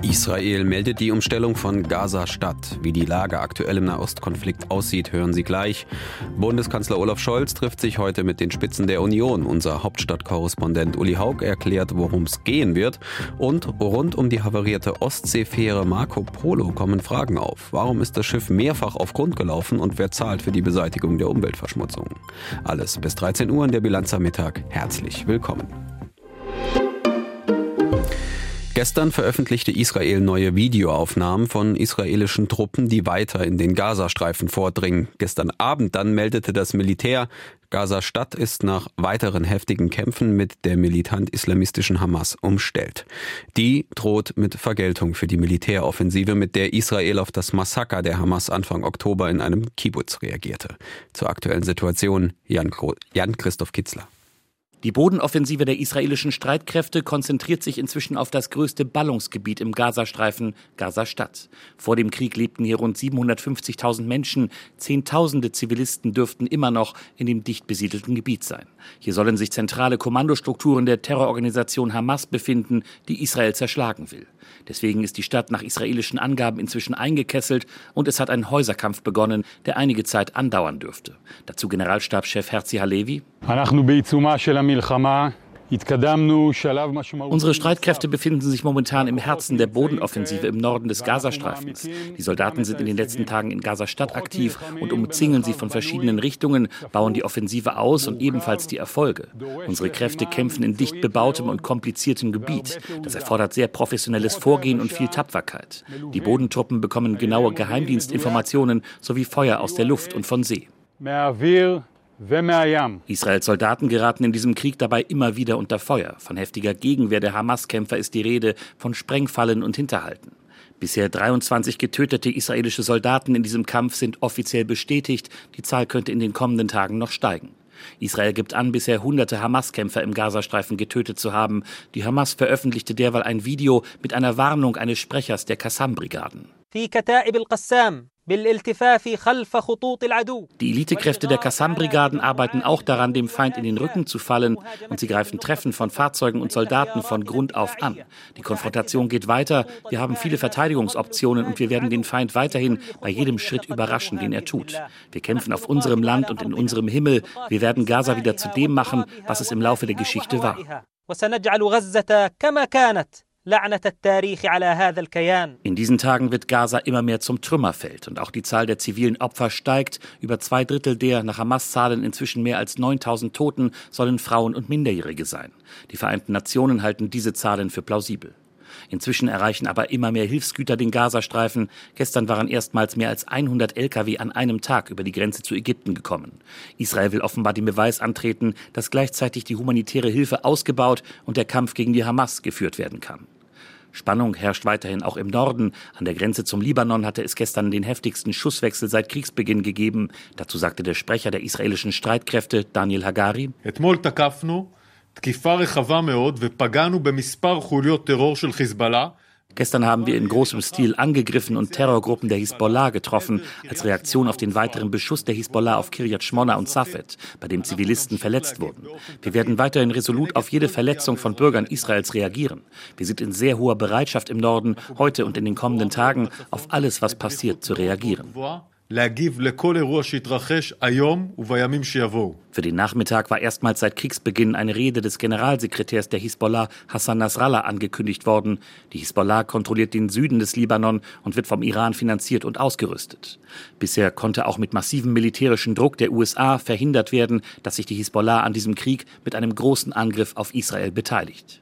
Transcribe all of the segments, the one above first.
Israel meldet die Umstellung von Gaza-Stadt. Wie die Lage aktuell im Nahostkonflikt aussieht, hören Sie gleich. Bundeskanzler Olaf Scholz trifft sich heute mit den Spitzen der Union. Unser Hauptstadtkorrespondent Uli Haug erklärt, worum es gehen wird. Und rund um die havarierte Ostseefähre Marco Polo kommen Fragen auf. Warum ist das Schiff mehrfach auf Grund gelaufen und wer zahlt für die Beseitigung der Umweltverschmutzung? Alles bis 13 Uhr in der Bilanz am Mittag. Herzlich willkommen. Gestern veröffentlichte Israel neue Videoaufnahmen von israelischen Truppen, die weiter in den Gazastreifen vordringen. Gestern Abend dann meldete das Militär, Gaza-Stadt ist nach weiteren heftigen Kämpfen mit der militant-islamistischen Hamas umstellt. Die droht mit Vergeltung für die Militäroffensive, mit der Israel auf das Massaker der Hamas Anfang Oktober in einem Kibbutz reagierte. Zur aktuellen Situation Jan-Christoph Kitzler. Die Bodenoffensive der israelischen Streitkräfte konzentriert sich inzwischen auf das größte Ballungsgebiet im Gazastreifen, Gaza-Stadt. Vor dem Krieg lebten hier rund 750.000 Menschen. Zehntausende Zivilisten dürften immer noch in dem dicht besiedelten Gebiet sein. Hier sollen sich zentrale Kommandostrukturen der Terrororganisation Hamas befinden, die Israel zerschlagen will. Deswegen ist die Stadt nach israelischen Angaben inzwischen eingekesselt und es hat ein Häuserkampf begonnen, der einige Zeit andauern dürfte. Dazu Generalstabschef Herzi Halevi. Unsere Streitkräfte befinden sich momentan im Herzen der Bodenoffensive im Norden des Gazastreifens. Die Soldaten sind in den letzten Tagen in Gaza-Stadt aktiv und umzingeln sie von verschiedenen Richtungen, bauen die Offensive aus und ebenfalls die Erfolge. Unsere Kräfte kämpfen in dicht bebautem und kompliziertem Gebiet. Das erfordert sehr professionelles Vorgehen und viel Tapferkeit. Die Bodentruppen bekommen genaue Geheimdienstinformationen sowie Feuer aus der Luft und von See. Israels Soldaten geraten in diesem Krieg dabei immer wieder unter Feuer. Von heftiger Gegenwehr der Hamas-Kämpfer ist die Rede, von Sprengfallen und Hinterhalten. Bisher 23 getötete israelische Soldaten in diesem Kampf sind offiziell bestätigt. Die Zahl könnte in den kommenden Tagen noch steigen. Israel gibt an, bisher hunderte Hamas-Kämpfer im Gazastreifen getötet zu haben. Die Hamas veröffentlichte derweil ein Video mit einer Warnung eines Sprechers der Qassam-Brigaden. Die Elitekräfte der Qassam-Brigaden arbeiten auch daran, dem Feind in den Rücken zu fallen und sie greifen Treffen von Fahrzeugen und Soldaten von Grund auf an. Die Konfrontation geht weiter. Wir haben viele Verteidigungsoptionen und wir werden den Feind weiterhin bei jedem Schritt überraschen, den er tut. Wir kämpfen auf unserem Land und in unserem Himmel. Wir werden Gaza wieder zu dem machen, was es im Laufe der Geschichte war. In diesen Tagen wird Gaza immer mehr zum Trümmerfeld und auch die Zahl der zivilen Opfer steigt. Über zwei Drittel der nach Hamas-Zahlen inzwischen mehr als 9000 Toten sollen Frauen und Minderjährige sein. Die Vereinten Nationen halten diese Zahlen für plausibel. Inzwischen erreichen aber immer mehr Hilfsgüter den Gazastreifen. Gestern waren erstmals mehr als 100 Lkw an einem Tag über die Grenze zu Ägypten gekommen. Israel will offenbar den Beweis antreten, dass gleichzeitig die humanitäre Hilfe ausgebaut und der Kampf gegen die Hamas geführt werden kann. Spannung herrscht weiterhin auch im Norden. An der Grenze zum Libanon hatte es gestern den heftigsten Schusswechsel seit Kriegsbeginn gegeben. Dazu sagte der Sprecher der israelischen Streitkräfte, Daniel Hagari. תקיפה רחבה מאוד ופגענו במספר חוליות טרור של חיזבאללה Gestern haben wir in großem Stil angegriffen und Terrorgruppen der Hisbollah getroffen, als Reaktion auf den weiteren Beschuss der Hisbollah auf Kiryat Shmona und Safed, bei dem Zivilisten verletzt wurden. Wir werden weiterhin resolut auf jede Verletzung von Bürgern Israels reagieren. Wir sind in sehr hoher Bereitschaft im Norden, heute und in den kommenden Tagen auf alles, was passiert, zu reagieren. Für den Nachmittag war erstmals seit Kriegsbeginn eine Rede des Generalsekretärs der Hisbollah Hassan Nasrallah angekündigt worden. Die Hisbollah kontrolliert den Süden des Libanon und wird vom Iran finanziert und ausgerüstet. Bisher konnte auch mit massivem militärischen Druck der USA verhindert werden, dass sich die Hisbollah an diesem Krieg mit einem großen Angriff auf Israel beteiligt.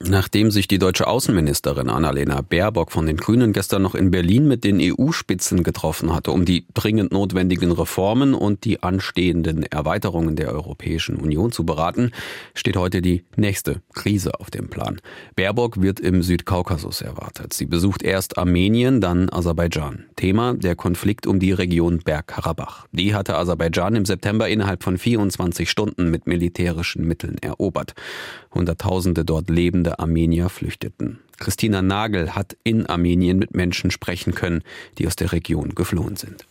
Nachdem sich die deutsche Außenministerin Annalena Baerbock von den Grünen gestern noch in Berlin mit den EU-Spitzen getroffen hatte, um die dringend notwendigen Reformen und die anstehenden Erweiterungen der Europäischen Union zu beraten, steht heute die nächste Krise auf dem Plan. Baerbock wird im Südkaukasus erwartet. Sie besucht erst Armenien, dann Aserbaidschan. Thema der Konflikt um die Region Bergkarabach. Die hatte Aserbaidschan im September innerhalb von 24 Stunden mit militärischen Mitteln erobert. Hunderttausende dort lebende Armenier flüchteten. Christina Nagel hat in Armenien mit Menschen sprechen können, die aus der Region geflohen sind.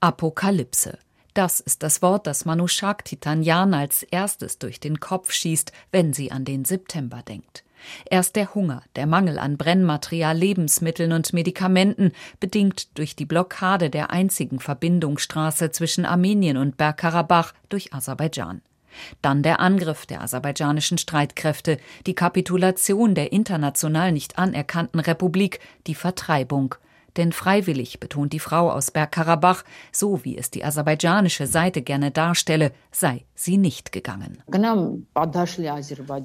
Apokalypse. Das ist das Wort, das Manushak Titanyan als erstes durch den Kopf schießt, wenn sie an den September denkt. Erst der Hunger, der Mangel an Brennmaterial, Lebensmitteln und Medikamenten, bedingt durch die Blockade der einzigen Verbindungsstraße zwischen Armenien und Bergkarabach durch Aserbaidschan. Dann der Angriff der aserbaidschanischen Streitkräfte, die Kapitulation der international nicht anerkannten Republik, die Vertreibung denn freiwillig, betont die Frau aus Bergkarabach, so wie es die aserbaidschanische Seite gerne darstelle, sei sie nicht gegangen.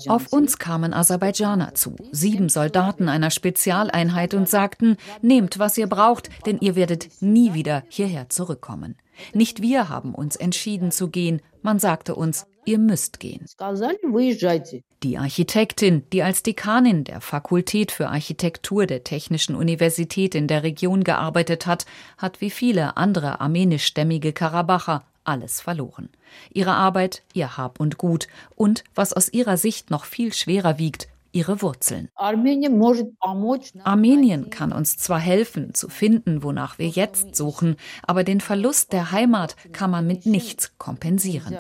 Auf uns kamen Aserbaidschaner zu, sieben Soldaten einer Spezialeinheit und sagten, nehmt, was ihr braucht, denn ihr werdet nie wieder hierher zurückkommen. Nicht wir haben uns entschieden zu gehen, man sagte uns, ihr müsst gehen. Die Architektin, die als Dekanin der Fakultät für Architektur der Technischen Universität in der Region gearbeitet hat, hat wie viele andere armenischstämmige Karabacher alles verloren. Ihre Arbeit, ihr Hab und Gut und, was aus ihrer Sicht noch viel schwerer wiegt, ihre Wurzeln. Armenien kann uns zwar helfen, zu finden, wonach wir jetzt suchen, aber den Verlust der Heimat kann man mit nichts kompensieren.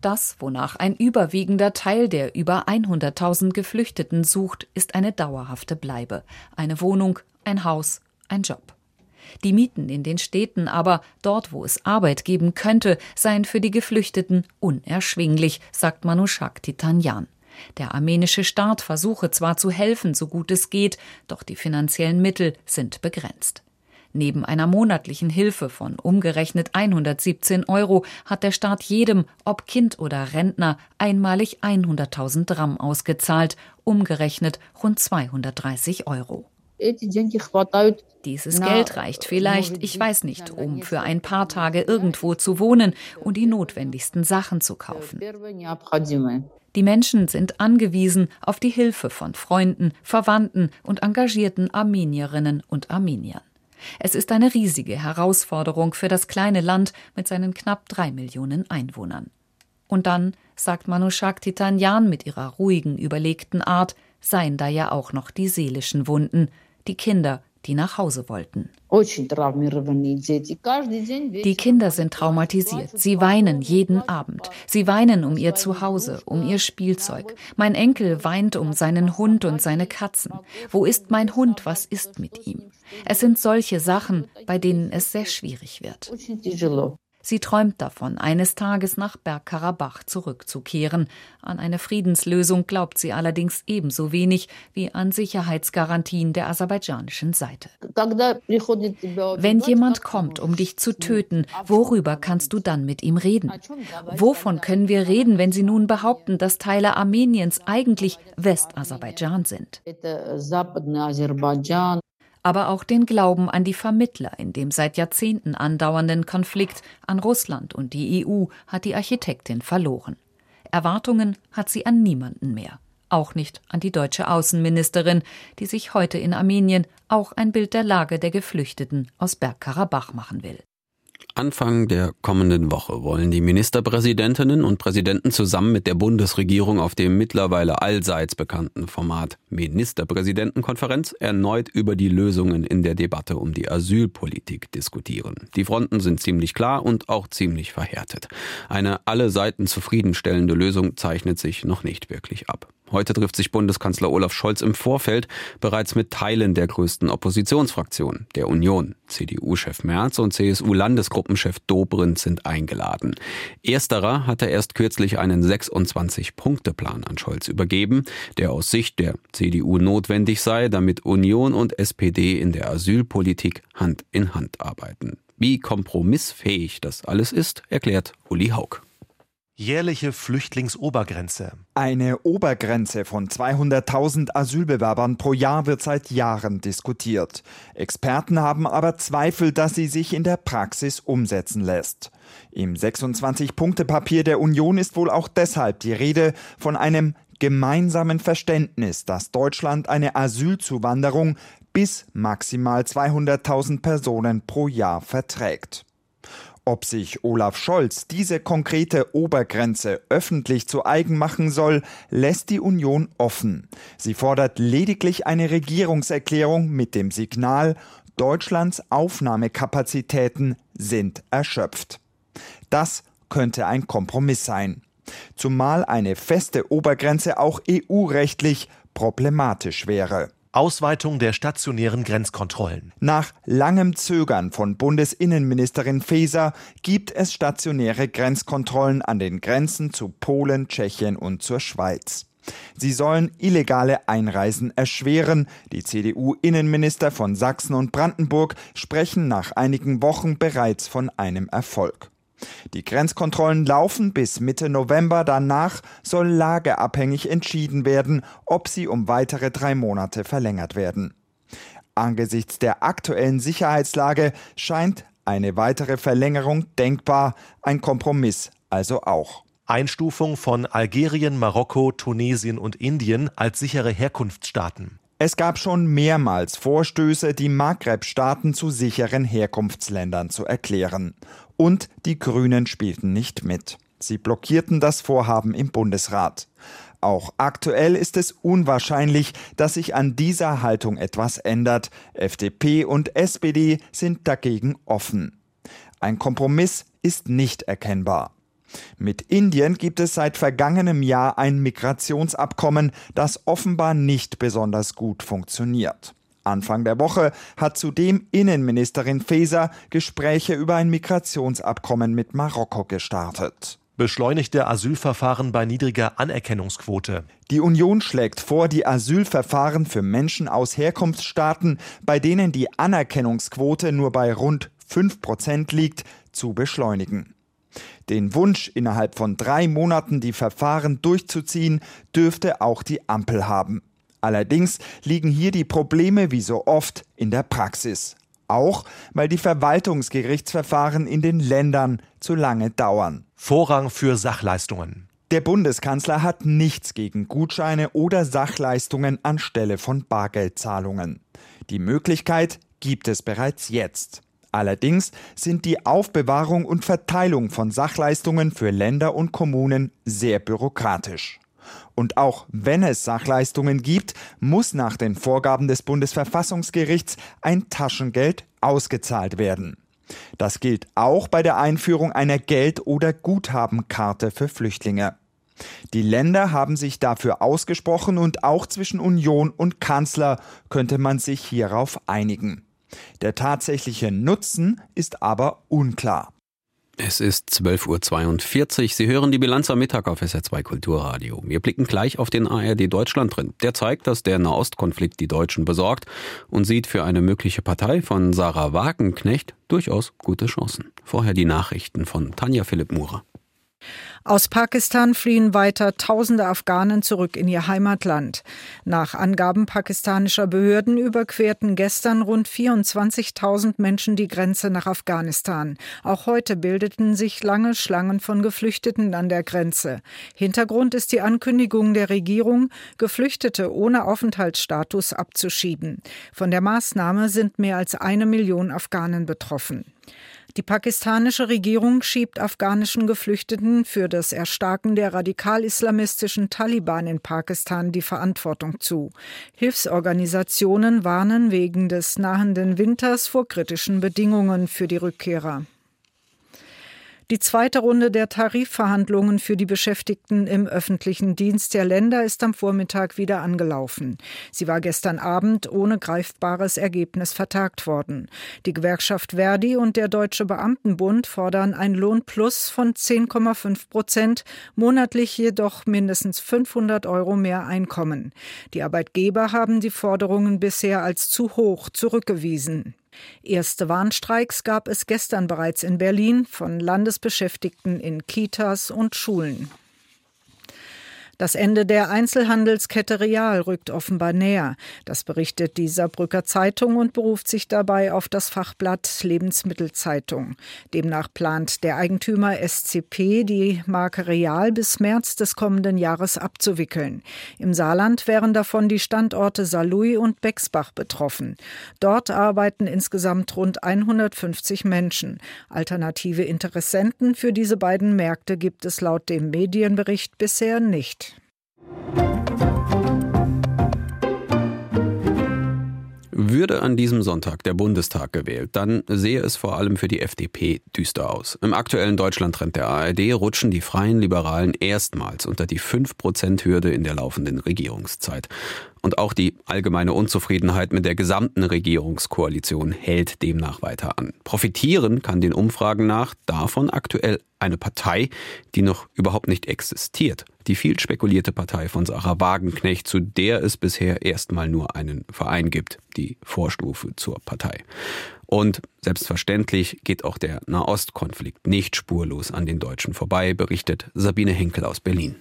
Das, wonach ein überwiegender Teil der über 100.000 Geflüchteten sucht, ist eine dauerhafte Bleibe. Eine Wohnung, ein Haus, ein Job. Die Mieten in den Städten aber, dort wo es Arbeit geben könnte, seien für die Geflüchteten unerschwinglich, sagt Manushak Titanyan. Der armenische Staat versuche zwar zu helfen, so gut es geht, doch die finanziellen Mittel sind begrenzt. Neben einer monatlichen Hilfe von umgerechnet 117 Euro hat der Staat jedem, ob Kind oder Rentner, einmalig 100.000 Dram ausgezahlt, umgerechnet rund 230 Euro. Dieses Geld reicht vielleicht, ich weiß nicht, um für ein paar Tage irgendwo zu wohnen und die notwendigsten Sachen zu kaufen. Die Menschen sind angewiesen auf die Hilfe von Freunden, Verwandten und engagierten Armenierinnen und Armeniern. Es ist eine riesige Herausforderung für das kleine Land mit seinen knapp drei Millionen Einwohnern. Und dann, sagt Manushak Titanyan mit ihrer ruhigen, überlegten Art, seien da ja auch noch die seelischen Wunden, die Kinder, die nach Hause wollten. Die Kinder sind traumatisiert. Sie weinen jeden Abend. Sie weinen um ihr Zuhause, um ihr Spielzeug. Mein Enkel weint um seinen Hund und seine Katzen. Wo ist mein Hund? Was ist mit ihm? Es sind solche Sachen, bei denen es sehr schwierig wird. Sie träumt davon, eines Tages nach Bergkarabach zurückzukehren. An eine Friedenslösung glaubt sie allerdings ebenso wenig wie an Sicherheitsgarantien der aserbaidschanischen Seite. Wenn jemand kommt, um dich zu töten, worüber kannst du dann mit ihm reden? Wovon können wir reden, wenn sie nun behaupten, dass Teile Armeniens eigentlich Westaserbaidschan sind? Aber auch den Glauben an die Vermittler in dem seit Jahrzehnten andauernden Konflikt an Russland und die EU hat die Architektin verloren. Erwartungen hat sie an niemanden mehr, auch nicht an die deutsche Außenministerin, die sich heute in Armenien auch ein Bild der Lage der Geflüchteten aus Bergkarabach machen will. Anfang der kommenden Woche wollen die Ministerpräsidentinnen und Präsidenten zusammen mit der Bundesregierung auf dem mittlerweile allseits bekannten Format Ministerpräsidentenkonferenz erneut über die Lösungen in der Debatte um die Asylpolitik diskutieren. Die Fronten sind ziemlich klar und auch ziemlich verhärtet. Eine alle Seiten zufriedenstellende Lösung zeichnet sich noch nicht wirklich ab. Heute trifft sich Bundeskanzler Olaf Scholz im Vorfeld bereits mit Teilen der größten Oppositionsfraktion, der Union. CDU-Chef Merz und CSU-Landesgruppenchef Dobrindt sind eingeladen. Ersterer hatte erst kürzlich einen 26-Punkte-Plan an Scholz übergeben, der aus Sicht der CDU notwendig sei, damit Union und SPD in der Asylpolitik Hand in Hand arbeiten. Wie kompromissfähig das alles ist, erklärt Uli Haug jährliche Flüchtlingsobergrenze. Eine Obergrenze von 200.000 Asylbewerbern pro Jahr wird seit Jahren diskutiert. Experten haben aber Zweifel, dass sie sich in der Praxis umsetzen lässt. Im 26-Punkte-Papier der Union ist wohl auch deshalb die Rede von einem gemeinsamen Verständnis, dass Deutschland eine Asylzuwanderung bis maximal 200.000 Personen pro Jahr verträgt. Ob sich Olaf Scholz diese konkrete Obergrenze öffentlich zu eigen machen soll, lässt die Union offen. Sie fordert lediglich eine Regierungserklärung mit dem Signal, Deutschlands Aufnahmekapazitäten sind erschöpft. Das könnte ein Kompromiss sein. Zumal eine feste Obergrenze auch EU-rechtlich problematisch wäre. Ausweitung der stationären Grenzkontrollen. Nach langem Zögern von Bundesinnenministerin Faeser gibt es stationäre Grenzkontrollen an den Grenzen zu Polen, Tschechien und zur Schweiz. Sie sollen illegale Einreisen erschweren. Die CDU-Innenminister von Sachsen und Brandenburg sprechen nach einigen Wochen bereits von einem Erfolg. Die Grenzkontrollen laufen bis Mitte November. Danach soll lageabhängig entschieden werden, ob sie um weitere drei Monate verlängert werden. Angesichts der aktuellen Sicherheitslage scheint eine weitere Verlängerung denkbar, ein Kompromiss also auch. Einstufung von Algerien, Marokko, Tunesien und Indien als sichere Herkunftsstaaten. Es gab schon mehrmals Vorstöße, die Maghreb-Staaten zu sicheren Herkunftsländern zu erklären. Und die Grünen spielten nicht mit. Sie blockierten das Vorhaben im Bundesrat. Auch aktuell ist es unwahrscheinlich, dass sich an dieser Haltung etwas ändert. FDP und SPD sind dagegen offen. Ein Kompromiss ist nicht erkennbar. Mit Indien gibt es seit vergangenem Jahr ein Migrationsabkommen, das offenbar nicht besonders gut funktioniert. Anfang der Woche hat zudem Innenministerin Faeser Gespräche über ein Migrationsabkommen mit Marokko gestartet. Beschleunigte Asylverfahren bei niedriger Anerkennungsquote. Die Union schlägt vor, die Asylverfahren für Menschen aus Herkunftsstaaten, bei denen die Anerkennungsquote nur bei rund 5 Prozent liegt, zu beschleunigen. Den Wunsch, innerhalb von drei Monaten die Verfahren durchzuziehen, dürfte auch die Ampel haben. Allerdings liegen hier die Probleme wie so oft in der Praxis. Auch weil die Verwaltungsgerichtsverfahren in den Ländern zu lange dauern. Vorrang für Sachleistungen. Der Bundeskanzler hat nichts gegen Gutscheine oder Sachleistungen anstelle von Bargeldzahlungen. Die Möglichkeit gibt es bereits jetzt. Allerdings sind die Aufbewahrung und Verteilung von Sachleistungen für Länder und Kommunen sehr bürokratisch. Und auch wenn es Sachleistungen gibt, muss nach den Vorgaben des Bundesverfassungsgerichts ein Taschengeld ausgezahlt werden. Das gilt auch bei der Einführung einer Geld- oder Guthabenkarte für Flüchtlinge. Die Länder haben sich dafür ausgesprochen und auch zwischen Union und Kanzler könnte man sich hierauf einigen. Der tatsächliche Nutzen ist aber unklar. Es ist 12.42 Uhr. Sie hören die Bilanz am Mittag auf SR2 Kulturradio. Wir blicken gleich auf den ARD Deutschland drin. Der zeigt, dass der Nahostkonflikt die Deutschen besorgt und sieht für eine mögliche Partei von Sarah Wagenknecht durchaus gute Chancen. Vorher die Nachrichten von Tanja Philipp Murer. Aus Pakistan fliehen weiter tausende Afghanen zurück in ihr Heimatland. Nach Angaben pakistanischer Behörden überquerten gestern rund 24.000 Menschen die Grenze nach Afghanistan. Auch heute bildeten sich lange Schlangen von Geflüchteten an der Grenze. Hintergrund ist die Ankündigung der Regierung, Geflüchtete ohne Aufenthaltsstatus abzuschieben. Von der Maßnahme sind mehr als eine Million Afghanen betroffen. Die pakistanische Regierung schiebt afghanischen Geflüchteten für das Erstarken der radikal-islamistischen Taliban in Pakistan die Verantwortung zu. Hilfsorganisationen warnen wegen des nahenden Winters vor kritischen Bedingungen für die Rückkehrer. Die zweite Runde der Tarifverhandlungen für die Beschäftigten im öffentlichen Dienst der Länder ist am Vormittag wieder angelaufen. Sie war gestern Abend ohne greifbares Ergebnis vertagt worden. Die Gewerkschaft Verdi und der Deutsche Beamtenbund fordern ein Lohnplus von 10,5 Prozent, monatlich jedoch mindestens 500 Euro mehr Einkommen. Die Arbeitgeber haben die Forderungen bisher als zu hoch zurückgewiesen. Erste Warnstreiks gab es gestern bereits in Berlin von Landesbeschäftigten in Kitas und Schulen. Das Ende der Einzelhandelskette Real rückt offenbar näher. Das berichtet die Saarbrücker Zeitung und beruft sich dabei auf das Fachblatt Lebensmittelzeitung. Demnach plant der Eigentümer SCP, die Marke Real bis März des kommenden Jahres abzuwickeln. Im Saarland wären davon die Standorte Saarlouis und Bexbach betroffen. Dort arbeiten insgesamt rund 150 Menschen. Alternative Interessenten für diese beiden Märkte gibt es laut dem Medienbericht bisher nicht. Würde an diesem Sonntag der Bundestag gewählt, dann sehe es vor allem für die FDP düster aus. Im aktuellen Deutschlandtrend der ARD rutschen die Freien Liberalen erstmals unter die 5-Prozent-Hürde in der laufenden Regierungszeit. Und auch die allgemeine Unzufriedenheit mit der gesamten Regierungskoalition hält demnach weiter an. Profitieren kann den Umfragen nach davon aktuell eine Partei, die noch überhaupt nicht existiert. Die viel spekulierte Partei von Sarah Wagenknecht, zu der es bisher erstmal nur einen Verein gibt, die Vorstufe zur Partei. Und selbstverständlich geht auch der Nahostkonflikt nicht spurlos an den Deutschen vorbei, berichtet Sabine Henkel aus Berlin.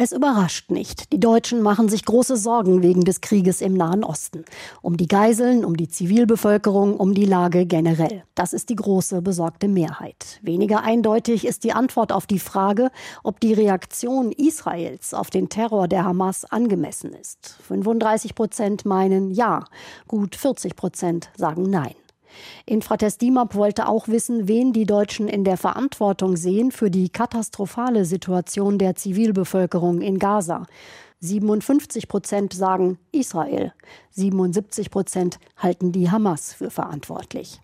Es überrascht nicht. Die Deutschen machen sich große Sorgen wegen des Krieges im Nahen Osten. Um die Geiseln, um die Zivilbevölkerung, um die Lage generell. Das ist die große besorgte Mehrheit. Weniger eindeutig ist die Antwort auf die Frage, ob die Reaktion Israels auf den Terror der Hamas angemessen ist. 35 Prozent meinen ja, gut 40 Prozent sagen nein. Infrates Dimap wollte auch wissen, wen die Deutschen in der Verantwortung sehen für die katastrophale Situation der Zivilbevölkerung in Gaza. 57 Prozent sagen Israel, 77 Prozent halten die Hamas für verantwortlich.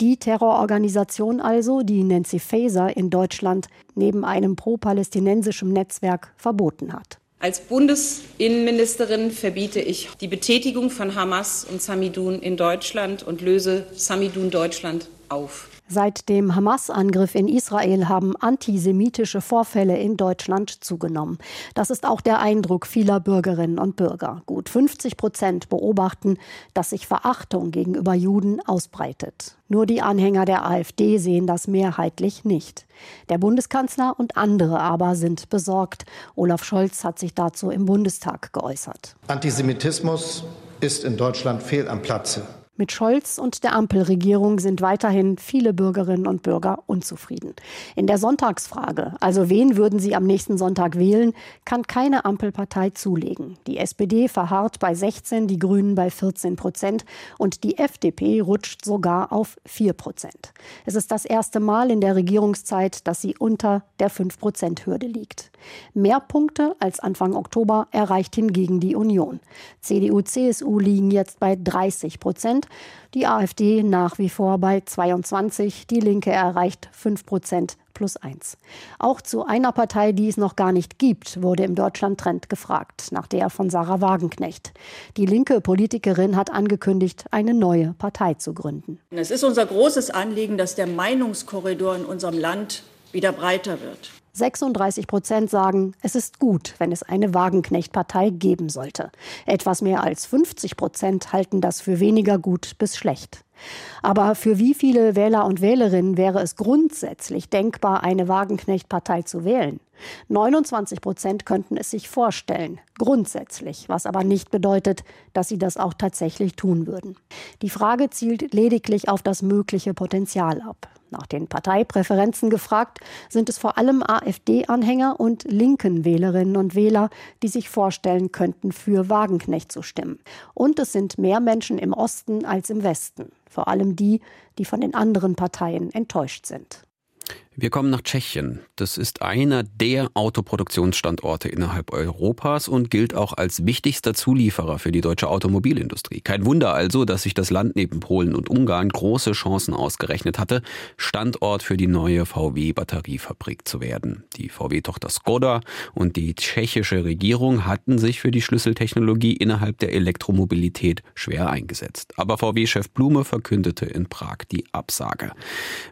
Die Terrororganisation also, die Nancy Faeser in Deutschland neben einem pro-palästinensischen Netzwerk verboten hat. Als Bundesinnenministerin verbiete ich die Betätigung von Hamas und Samidun in Deutschland und löse Samidun Deutschland auf. Seit dem Hamas-Angriff in Israel haben antisemitische Vorfälle in Deutschland zugenommen. Das ist auch der Eindruck vieler Bürgerinnen und Bürger. Gut 50 Prozent beobachten, dass sich Verachtung gegenüber Juden ausbreitet. Nur die Anhänger der AfD sehen das mehrheitlich nicht. Der Bundeskanzler und andere aber sind besorgt. Olaf Scholz hat sich dazu im Bundestag geäußert. Antisemitismus ist in Deutschland fehl am Platze. Mit Scholz und der Ampelregierung sind weiterhin viele Bürgerinnen und Bürger unzufrieden. In der Sonntagsfrage, also wen würden sie am nächsten Sonntag wählen, kann keine Ampelpartei zulegen. Die SPD verharrt bei 16, die Grünen bei 14 Prozent und die FDP rutscht sogar auf 4 Prozent. Es ist das erste Mal in der Regierungszeit, dass sie unter der 5-Prozent-Hürde liegt. Mehr Punkte als Anfang Oktober erreicht hingegen die Union. CDU, CSU liegen jetzt bei 30 Prozent die AfD nach wie vor bei 22, die Linke erreicht 5 Prozent plus 1. Auch zu einer Partei, die es noch gar nicht gibt, wurde im Deutschland-Trend gefragt, nach der von Sarah Wagenknecht. Die linke Politikerin hat angekündigt, eine neue Partei zu gründen. Es ist unser großes Anliegen, dass der Meinungskorridor in unserem Land wieder breiter wird. 36 Prozent sagen, es ist gut, wenn es eine Wagenknecht-Partei geben sollte. Etwas mehr als 50 Prozent halten das für weniger gut bis schlecht. Aber für wie viele Wähler und Wählerinnen wäre es grundsätzlich denkbar, eine Wagenknecht-Partei zu wählen? 29 Prozent könnten es sich vorstellen, grundsätzlich, was aber nicht bedeutet, dass sie das auch tatsächlich tun würden. Die Frage zielt lediglich auf das mögliche Potenzial ab. Nach den Parteipräferenzen gefragt, sind es vor allem AfD-Anhänger und linken Wählerinnen und Wähler, die sich vorstellen könnten, für Wagenknecht zu stimmen. Und es sind mehr Menschen im Osten als im Westen, vor allem die, die von den anderen Parteien enttäuscht sind. Wir kommen nach Tschechien. Das ist einer der Autoproduktionsstandorte innerhalb Europas und gilt auch als wichtigster Zulieferer für die deutsche Automobilindustrie. Kein Wunder also, dass sich das Land neben Polen und Ungarn große Chancen ausgerechnet hatte, Standort für die neue VW-Batteriefabrik zu werden. Die VW-Tochter Skoda und die tschechische Regierung hatten sich für die Schlüsseltechnologie innerhalb der Elektromobilität schwer eingesetzt. Aber VW-Chef Blume verkündete in Prag die Absage.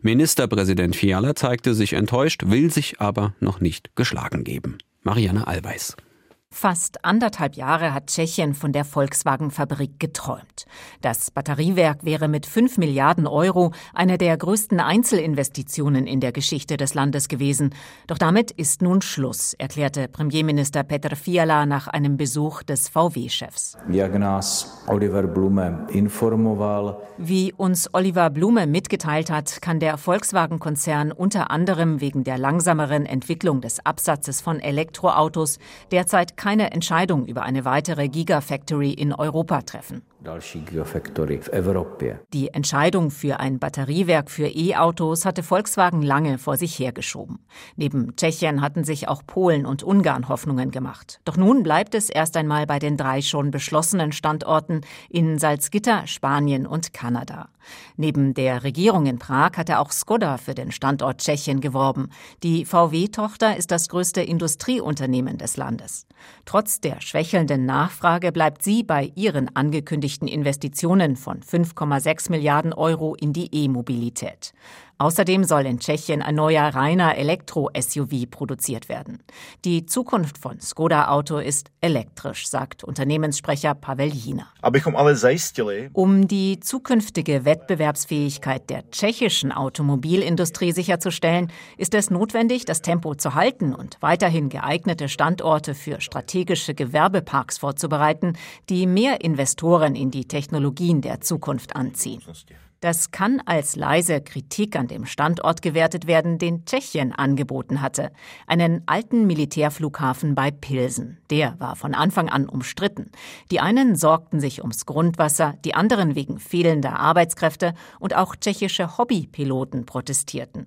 Ministerpräsident Fiala zeigte zeigte sich enttäuscht, will sich aber noch nicht geschlagen geben. Marianne Allweis. Fast anderthalb Jahre hat Tschechien von der Volkswagen-Fabrik geträumt. Das Batteriewerk wäre mit 5 Milliarden Euro eine der größten Einzelinvestitionen in der Geschichte des Landes gewesen. Doch damit ist nun Schluss, erklärte Premierminister Petr Fiala nach einem Besuch des VW-Chefs. Wie uns Oliver Blume mitgeteilt hat, kann der Volkswagen-Konzern unter anderem wegen der langsameren Entwicklung des Absatzes von Elektroautos derzeit keine Entscheidung über eine weitere Gigafactory in Europa treffen. Die Entscheidung für ein Batteriewerk für E-Autos hatte Volkswagen lange vor sich hergeschoben. Neben Tschechien hatten sich auch Polen und Ungarn Hoffnungen gemacht. Doch nun bleibt es erst einmal bei den drei schon beschlossenen Standorten in Salzgitter, Spanien und Kanada. Neben der Regierung in Prag hatte auch Skoda für den Standort Tschechien geworben. Die VW-Tochter ist das größte Industrieunternehmen des Landes. Trotz der schwächelnden Nachfrage bleibt sie bei ihren angekündigten Investitionen von 5,6 Milliarden Euro in die E-Mobilität. Außerdem soll in Tschechien ein neuer reiner Elektro-SUV produziert werden. Die Zukunft von Skoda Auto ist elektrisch, sagt Unternehmenssprecher Pavel Jina. Um die zukünftige Wettbewerbsfähigkeit der tschechischen Automobilindustrie sicherzustellen, ist es notwendig, das Tempo zu halten und weiterhin geeignete Standorte für strategische Gewerbeparks vorzubereiten, die mehr Investoren in die Technologien der Zukunft anziehen. Das kann als leise Kritik an dem Standort gewertet werden, den Tschechien angeboten hatte. Einen alten Militärflughafen bei Pilsen. Der war von Anfang an umstritten. Die einen sorgten sich ums Grundwasser, die anderen wegen fehlender Arbeitskräfte und auch tschechische Hobbypiloten protestierten.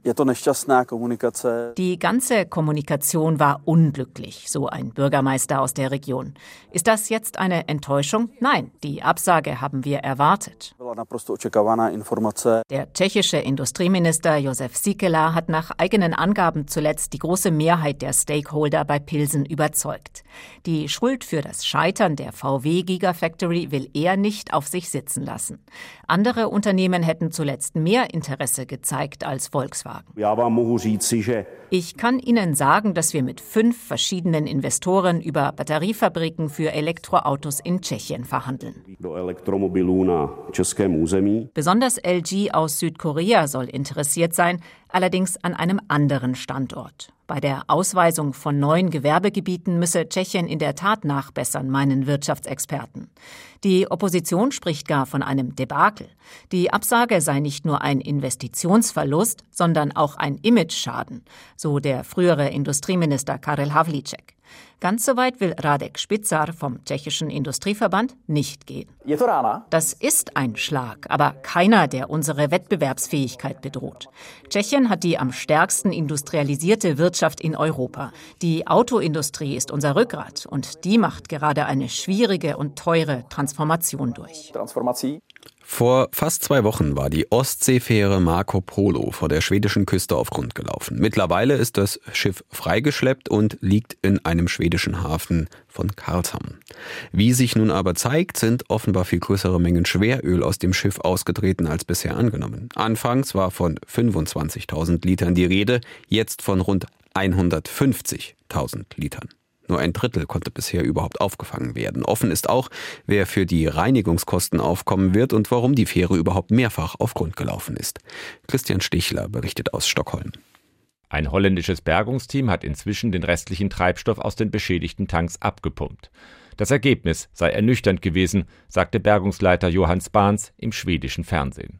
Die ganze Kommunikation war unglücklich, so ein Bürgermeister aus der Region. Ist das jetzt eine Enttäuschung? Nein, die Absage haben wir erwartet. Der tschechische Industrieminister Josef Sikela hat nach eigenen Angaben zuletzt die große Mehrheit der Stakeholder bei Pilsen überzeugt. Die Schuld für das Scheitern der VW Gigafactory will er nicht auf sich sitzen lassen. Andere Unternehmen hätten zuletzt mehr Interesse gezeigt als Volkswagen. Ich kann Ihnen sagen, dass wir mit fünf verschiedenen Investoren über Batteriefabriken für Elektroautos in Tschechien verhandeln. Besonders LG aus Südkorea soll interessiert sein, allerdings an einem anderen Standort. Bei der Ausweisung von neuen Gewerbegebieten müsse Tschechien in der Tat nachbessern, meinen Wirtschaftsexperten. Die Opposition spricht gar von einem Debakel. Die Absage sei nicht nur ein Investitionsverlust, sondern auch ein Imageschaden, so der frühere Industrieminister Karel Havlicek. Ganz so weit will Radek Spitzar vom tschechischen Industrieverband nicht gehen. Das ist ein Schlag, aber keiner, der unsere Wettbewerbsfähigkeit bedroht. Tschechien hat die am stärksten industrialisierte Wirtschaft in Europa. Die Autoindustrie ist unser Rückgrat und die macht gerade eine schwierige und teure Transformation durch. Vor fast zwei Wochen war die Ostseefähre Marco Polo vor der schwedischen Küste auf Grund gelaufen. Mittlerweile ist das Schiff freigeschleppt und liegt in einem schwedischen Hafen von Karlshamn. Wie sich nun aber zeigt, sind offenbar viel größere Mengen Schweröl aus dem Schiff ausgetreten als bisher angenommen. Anfangs war von 25.000 Litern die Rede, jetzt von rund 150.000 Litern. Nur ein Drittel konnte bisher überhaupt aufgefangen werden. Offen ist auch, wer für die Reinigungskosten aufkommen wird und warum die Fähre überhaupt mehrfach auf Grund gelaufen ist. Christian Stichler berichtet aus Stockholm. Ein holländisches Bergungsteam hat inzwischen den restlichen Treibstoff aus den beschädigten Tanks abgepumpt. Das Ergebnis sei ernüchternd gewesen, sagte Bergungsleiter Johann Spahns im schwedischen Fernsehen.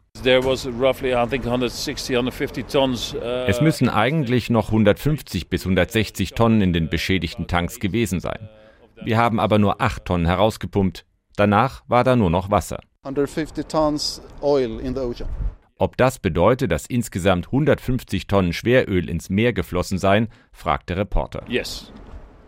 Uh, es müssen eigentlich noch 150 bis 160 Tonnen in den beschädigten Tanks gewesen sein. Wir haben aber nur 8 Tonnen herausgepumpt. Danach war da nur noch Wasser. Ob das bedeutet, dass insgesamt 150 Tonnen Schweröl ins Meer geflossen seien, fragt der Reporter. Yes.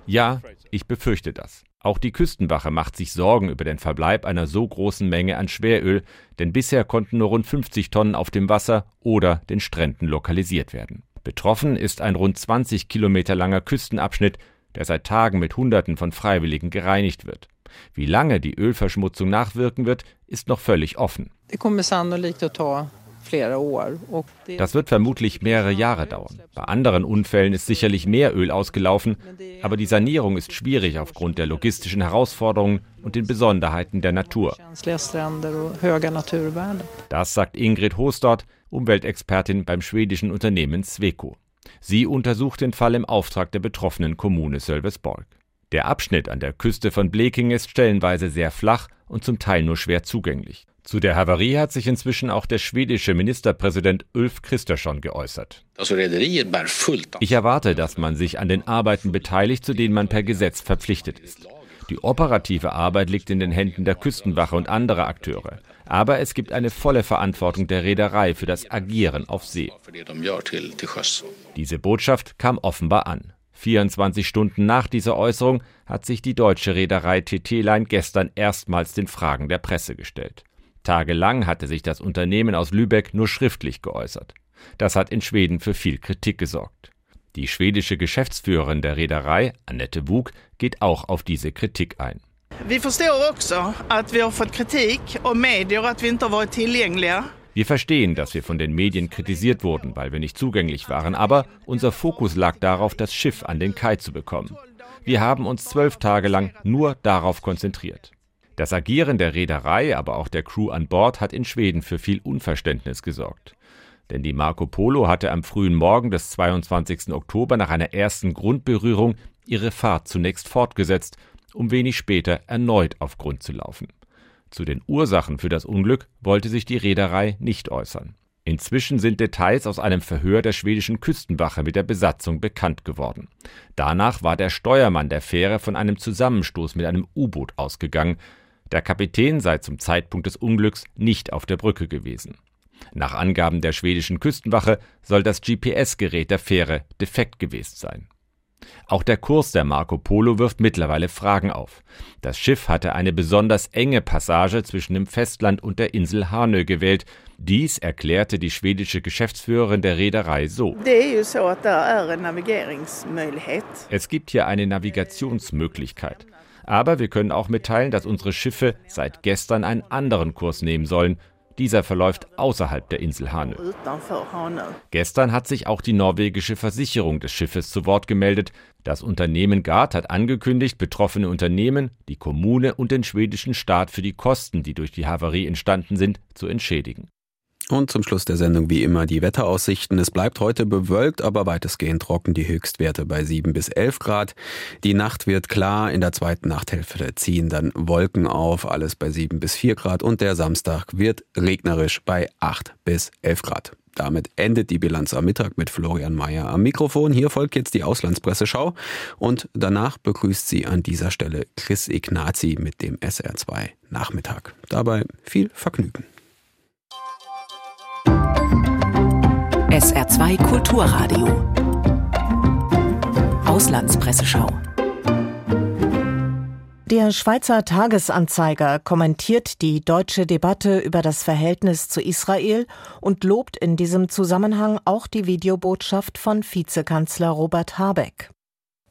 Ja, ich befürchte das. Auch die Küstenwache macht sich Sorgen über den Verbleib einer so großen Menge an Schweröl, denn bisher konnten nur rund 50 Tonnen auf dem Wasser oder den Stränden lokalisiert werden. Betroffen ist ein rund 20 Kilometer langer Küstenabschnitt, der seit Tagen mit Hunderten von Freiwilligen gereinigt wird. Wie lange die Ölverschmutzung nachwirken wird, ist noch völlig offen. Das wird vermutlich mehrere Jahre dauern. Bei anderen Unfällen ist sicherlich mehr Öl ausgelaufen, aber die Sanierung ist schwierig aufgrund der logistischen Herausforderungen und den Besonderheiten der Natur. Das sagt Ingrid Hostort, Umweltexpertin beim schwedischen Unternehmen Sweco. Sie untersucht den Fall im Auftrag der betroffenen Kommune Sölvesborg. Der Abschnitt an der Küste von Blekinge ist stellenweise sehr flach und zum Teil nur schwer zugänglich. Zu der Havarie hat sich inzwischen auch der schwedische Ministerpräsident Ulf Kristersson geäußert. Ich erwarte, dass man sich an den Arbeiten beteiligt, zu denen man per Gesetz verpflichtet ist. Die operative Arbeit liegt in den Händen der Küstenwache und anderer Akteure. Aber es gibt eine volle Verantwortung der Reederei für das Agieren auf See. Diese Botschaft kam offenbar an. 24 Stunden nach dieser Äußerung hat sich die deutsche Reederei TT-Line gestern erstmals den Fragen der Presse gestellt. Tagelang hatte sich das Unternehmen aus Lübeck nur schriftlich geäußert. Das hat in Schweden für viel Kritik gesorgt. Die schwedische Geschäftsführerin der Reederei, Annette Wug, geht auch auf diese Kritik ein. Wir verstehen auch, dass wir fått Kritik och medier att vi inte har varit tillgängliga. Wir verstehen, dass wir von den Medien kritisiert wurden, weil wir nicht zugänglich waren, aber unser Fokus lag darauf, das Schiff an den Kai zu bekommen. Wir haben uns zwölf Tage lang nur darauf konzentriert. Das Agieren der Reederei, aber auch der Crew an Bord hat in Schweden für viel Unverständnis gesorgt. Denn die Marco Polo hatte am frühen Morgen des 22. Oktober nach einer ersten Grundberührung ihre Fahrt zunächst fortgesetzt, um wenig später erneut auf Grund zu laufen. Zu den Ursachen für das Unglück wollte sich die Reederei nicht äußern. Inzwischen sind Details aus einem Verhör der schwedischen Küstenwache mit der Besatzung bekannt geworden. Danach war der Steuermann der Fähre von einem Zusammenstoß mit einem U-Boot ausgegangen. Der Kapitän sei zum Zeitpunkt des Unglücks nicht auf der Brücke gewesen. Nach Angaben der schwedischen Küstenwache soll das GPS-Gerät der Fähre defekt gewesen sein. Auch der Kurs der Marco Polo wirft mittlerweile Fragen auf. Das Schiff hatte eine besonders enge Passage zwischen dem Festland und der Insel Hanö gewählt. Dies erklärte die schwedische Geschäftsführerin der Reederei so. Es gibt hier eine Navigationsmöglichkeit. Aber wir können auch mitteilen, dass unsere Schiffe seit gestern einen anderen Kurs nehmen sollen. Dieser verläuft außerhalb der Insel Hanö. Gestern hat sich auch die norwegische Versicherung des Schiffes zu Wort gemeldet. Das Unternehmen Gard hat angekündigt, betroffene Unternehmen, die Kommune und den schwedischen Staat für die Kosten, die durch die Havarie entstanden sind, zu entschädigen. Und zum Schluss der Sendung wie immer die Wetteraussichten. Es bleibt heute bewölkt, aber weitestgehend trocken. Die Höchstwerte bei 7 bis 11 Grad. Die Nacht wird klar. In der zweiten Nachthälfte ziehen dann Wolken auf. Alles bei 7 bis 4 Grad. Und der Samstag wird regnerisch bei 8 bis 11 Grad. Damit endet die Bilanz am Mittag mit Florian Mayer am Mikrofon. Hier folgt jetzt die Auslandspresseschau und danach begrüßt sie an dieser Stelle Chris Ignazi mit dem SR2 Nachmittag. Dabei viel Vergnügen. SR2 Kulturradio. Auslandspresseschau. Der Schweizer Tagesanzeiger kommentiert die deutsche Debatte über das Verhältnis zu Israel und lobt in diesem Zusammenhang auch die Videobotschaft von Vizekanzler Robert Habeck.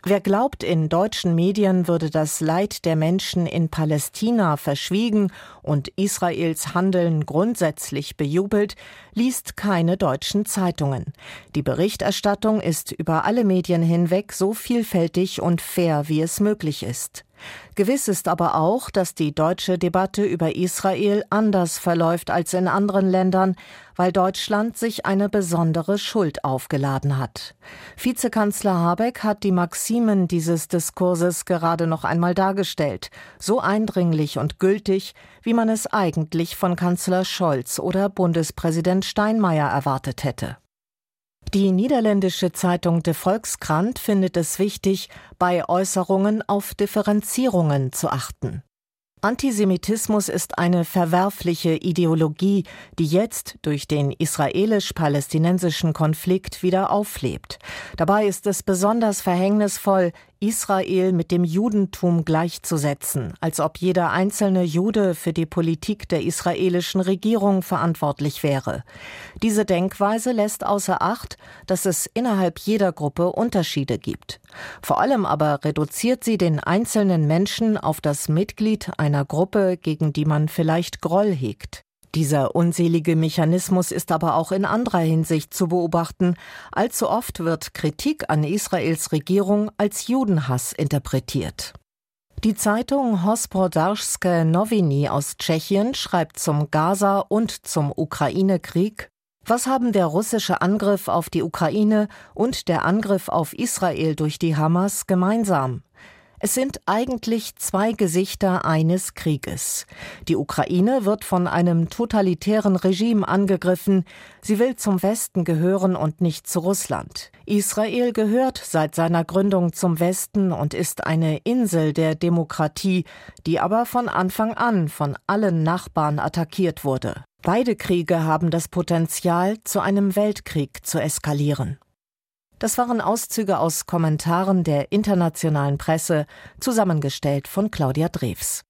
Wer glaubt, in deutschen Medien würde das Leid der Menschen in Palästina verschwiegen und Israels Handeln grundsätzlich bejubelt, liest keine deutschen Zeitungen. Die Berichterstattung ist über alle Medien hinweg so vielfältig und fair, wie es möglich ist. Gewiss ist aber auch, dass die deutsche Debatte über Israel anders verläuft als in anderen Ländern, weil Deutschland sich eine besondere Schuld aufgeladen hat. Vizekanzler Habeck hat die Maximen dieses Diskurses gerade noch einmal dargestellt, so eindringlich und gültig, wie man es eigentlich von Kanzler Scholz oder Bundespräsident Steinmeier erwartet hätte. Die niederländische Zeitung De Volkskrant findet es wichtig, bei Äußerungen auf Differenzierungen zu achten. Antisemitismus ist eine verwerfliche Ideologie, die jetzt durch den israelisch-palästinensischen Konflikt wieder auflebt. Dabei ist es besonders verhängnisvoll, Israel mit dem Judentum gleichzusetzen, als ob jeder einzelne Jude für die Politik der israelischen Regierung verantwortlich wäre. Diese Denkweise lässt außer Acht, dass es innerhalb jeder Gruppe Unterschiede gibt. Vor allem aber reduziert sie den einzelnen Menschen auf das Mitglied einer Gruppe, gegen die man vielleicht Groll hegt. Dieser unselige Mechanismus ist aber auch in anderer Hinsicht zu beobachten. Allzu oft wird Kritik an Israels Regierung als Judenhass interpretiert. Die Zeitung Hospodarske Noviny aus Tschechien schreibt zum Gaza- und zum Ukraine-Krieg, was haben der russische Angriff auf die Ukraine und der Angriff auf Israel durch die Hamas gemeinsam? Es sind eigentlich zwei Gesichter eines Krieges. Die Ukraine wird von einem totalitären Regime angegriffen. Sie will zum Westen gehören und nicht zu Russland. Israel gehört seit seiner Gründung zum Westen und ist eine Insel der Demokratie, die aber von Anfang an von allen Nachbarn attackiert wurde. Beide Kriege haben das Potenzial, zu einem Weltkrieg zu eskalieren. Das waren Auszüge aus Kommentaren der internationalen Presse, zusammengestellt von Claudia Drews.